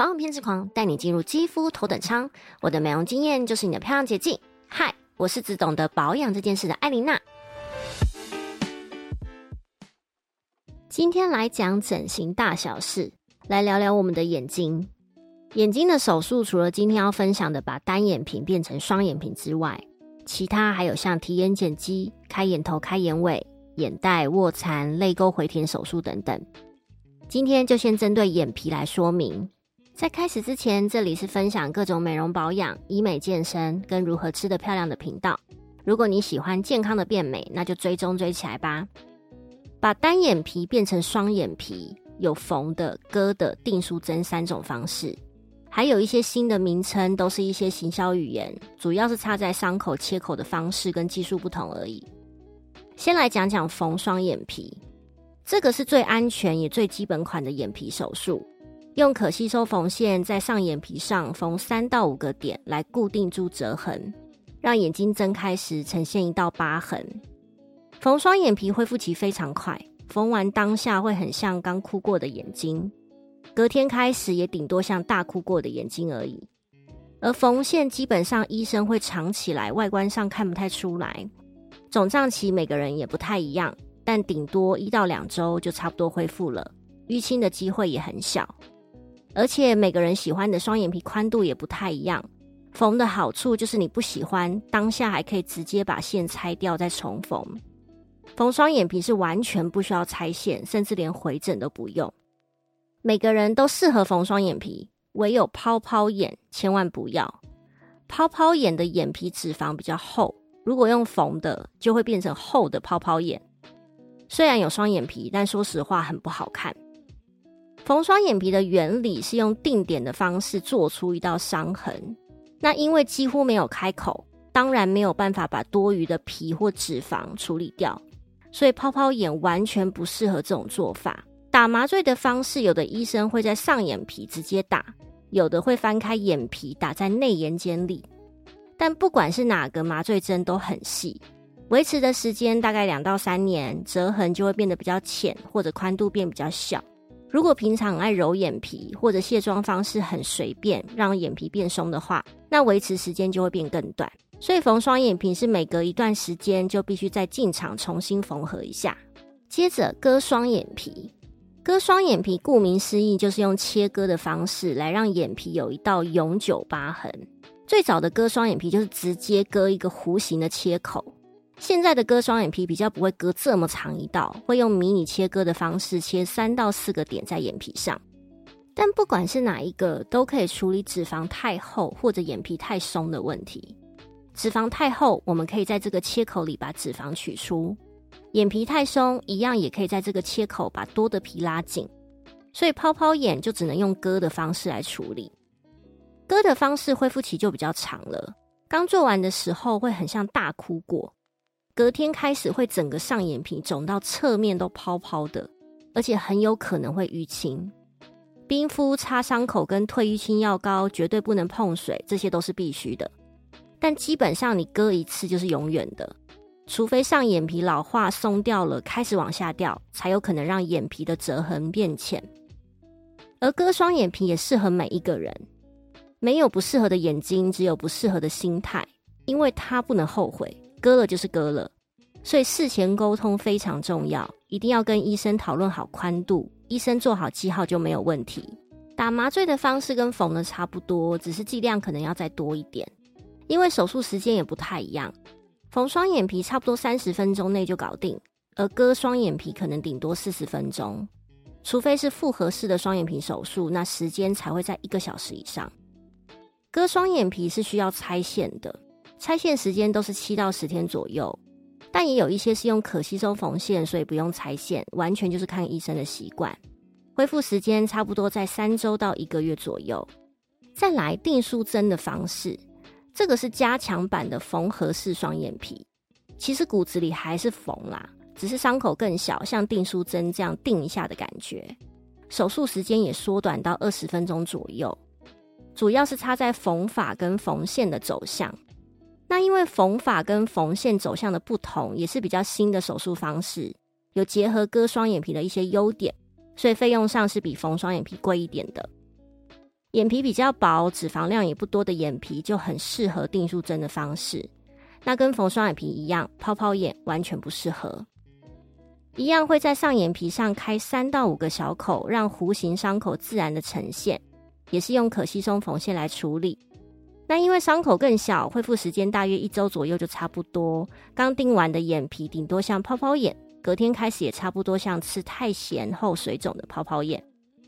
保养偏执狂，带你进入肌肤头等舱。我的美容经验就是你的漂亮捷径。嗨，我是只懂得保养这件事的艾琳娜。今天来讲整形大小事，来聊聊我们的眼睛。眼睛的手术，除了今天要分享的把单眼皮变成双眼皮之外，其他还有像提眼睑肌、开眼头、开眼尾、眼袋、卧蚕、泪沟回填手术等等。今天就先针对眼皮来说明。在开始之前，这里是分享各种美容保养、医美健身跟如何吃得漂亮的频道。如果你喜欢健康的变美，那就追踪追起来吧。把单眼皮变成双眼皮，有缝的、割的、定书针三种方式，还有一些新的名称，都是一些行销语言，主要是差在伤口切口的方式跟技术不同而已。先来讲讲缝双眼皮，这个是最安全也最基本款的眼皮手术。用可吸收缝线在上眼皮上缝三到五个点，来固定住折痕，让眼睛睁开时呈现一道疤痕。缝双眼皮恢复期非常快，缝完当下会很像刚哭过的眼睛，隔天开始也顶多像大哭过的眼睛而已。而缝线基本上医生会藏起来，外观上看不太出来。肿胀期每个人也不太一样，但顶多一到两周就差不多恢复了，淤青的机会也很小。而且每个人喜欢的双眼皮宽度也不太一样。缝的好处就是你不喜欢当下还可以直接把线拆掉再重缝。缝双眼皮是完全不需要拆线，甚至连回诊都不用。每个人都适合缝双眼皮，唯有泡泡眼千万不要。泡泡眼的眼皮脂肪比较厚，如果用缝的就会变成厚的泡泡眼。虽然有双眼皮，但说实话很不好看。缝双眼皮的原理是用定点的方式做出一道伤痕。那因为几乎没有开口，当然没有办法把多余的皮或脂肪处理掉，所以泡泡眼完全不适合这种做法。打麻醉的方式，有的医生会在上眼皮直接打，有的会翻开眼皮打在内眼睑里。但不管是哪个麻醉针都很细，维持的时间大概两到三年，折痕就会变得比较浅，或者宽度变比较小。如果平常爱揉眼皮，或者卸妆方式很随便，让眼皮变松的话，那维持时间就会变更短。所以缝双眼皮是每隔一段时间就必须再进场重新缝合一下。接着割双眼皮，割双眼皮顾名思义就是用切割的方式来让眼皮有一道永久疤痕。最早的割双眼皮就是直接割一个弧形的切口。现在的割双眼皮比较不会割这么长一道，会用迷你切割的方式切三到四个点在眼皮上。但不管是哪一个，都可以处理脂肪太厚或者眼皮太松的问题。脂肪太厚，我们可以在这个切口里把脂肪取出；眼皮太松，一样也可以在这个切口把多的皮拉紧。所以泡泡眼就只能用割的方式来处理。割的方式恢复期就比较长了，刚做完的时候会很像大哭过。隔天开始会整个上眼皮肿到侧面都泡泡的，而且很有可能会淤青。冰敷、擦伤口跟退淤青药膏绝对不能碰水，这些都是必须的。但基本上你割一次就是永远的，除非上眼皮老化松掉了，开始往下掉，才有可能让眼皮的折痕变浅。而割双眼皮也适合每一个人，没有不适合的眼睛，只有不适合的心态，因为它不能后悔。割了就是割了，所以事前沟通非常重要，一定要跟医生讨论好宽度，医生做好记号就没有问题。打麻醉的方式跟缝的差不多，只是剂量可能要再多一点，因为手术时间也不太一样。缝双眼皮差不多三十分钟内就搞定，而割双眼皮可能顶多四十分钟，除非是复合式的双眼皮手术，那时间才会在一个小时以上。割双眼皮是需要拆线的。拆线时间都是七到十天左右，但也有一些是用可吸收缝线，所以不用拆线，完全就是看医生的习惯。恢复时间差不多在三周到一个月左右。再来定书针的方式，这个是加强版的缝合式双眼皮，其实骨子里还是缝啦，只是伤口更小，像定书针这样定一下的感觉。手术时间也缩短到二十分钟左右，主要是插在缝法跟缝线的走向。那因为缝法跟缝线走向的不同，也是比较新的手术方式，有结合割双眼皮的一些优点，所以费用上是比缝双眼皮贵一点的。眼皮比较薄、脂肪量也不多的眼皮就很适合定数针的方式。那跟缝双眼皮一样，泡泡眼完全不适合。一样会在上眼皮上开三到五个小口，让弧形伤口自然的呈现，也是用可吸收缝线来处理。那因为伤口更小，恢复时间大约一周左右就差不多。刚定完的眼皮顶多像泡泡眼，隔天开始也差不多像吃太咸后水肿的泡泡眼。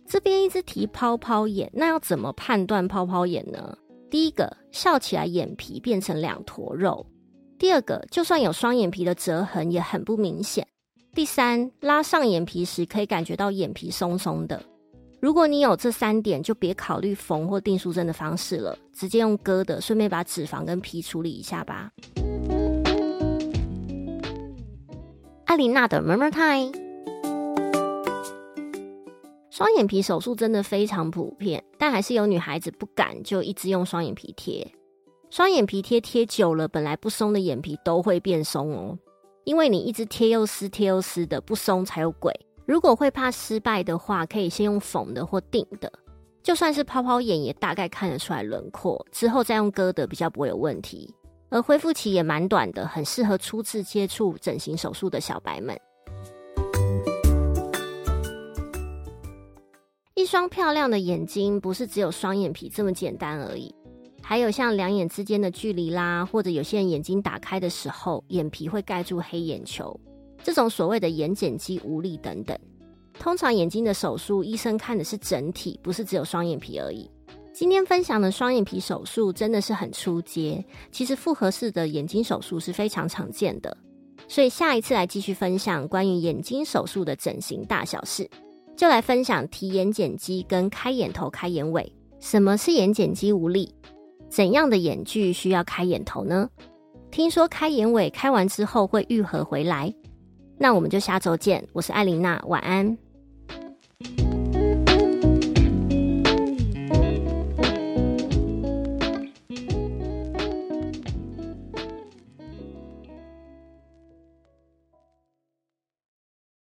这边一直提泡泡眼，那要怎么判断泡泡眼呢？第一个，笑起来眼皮变成两坨肉；第二个，就算有双眼皮的折痕也很不明显；第三，拉上眼皮时可以感觉到眼皮松松的。如果你有这三点，就别考虑缝或定书针的方式了，直接用割的，顺便把脂肪跟皮处理一下吧。艾琳娜的 Murmur Time。双眼皮手术真的非常普遍，但还是有女孩子不敢就一直用双眼皮贴。双眼皮贴贴久了，本来不松的眼皮都会变松哦。因为你一直贴又撕，贴又撕的，不松才有鬼。如果会怕失败的话，可以先用缝的或定的，就算是泡泡眼也大概看得出来轮廓，之后再用割的比较不会有问题。而恢复期也蛮短的，很适合初次接触整形手术的小白们。一双漂亮的眼睛，不是只有双眼皮这么简单而已，还有像两眼之间的距离啦，或者有些人眼睛打开的时候，眼皮会盖住黑眼球，这种所谓的眼睑肌无力等等。通常眼睛的手术，医生看的是整体，不是只有双眼皮而已。今天分享的双眼皮手术真的是很出街，其实复合式的眼睛手术是非常常见的，所以下一次来继续分享关于眼睛手术的整形大小事。就来分享提眼睑肌跟开眼头、开眼尾。什么是眼睑肌无力？怎样的眼距需要开眼头呢？听说开眼尾开完之后会愈合回来。那我们就下周见。我是艾琳娜，晚安。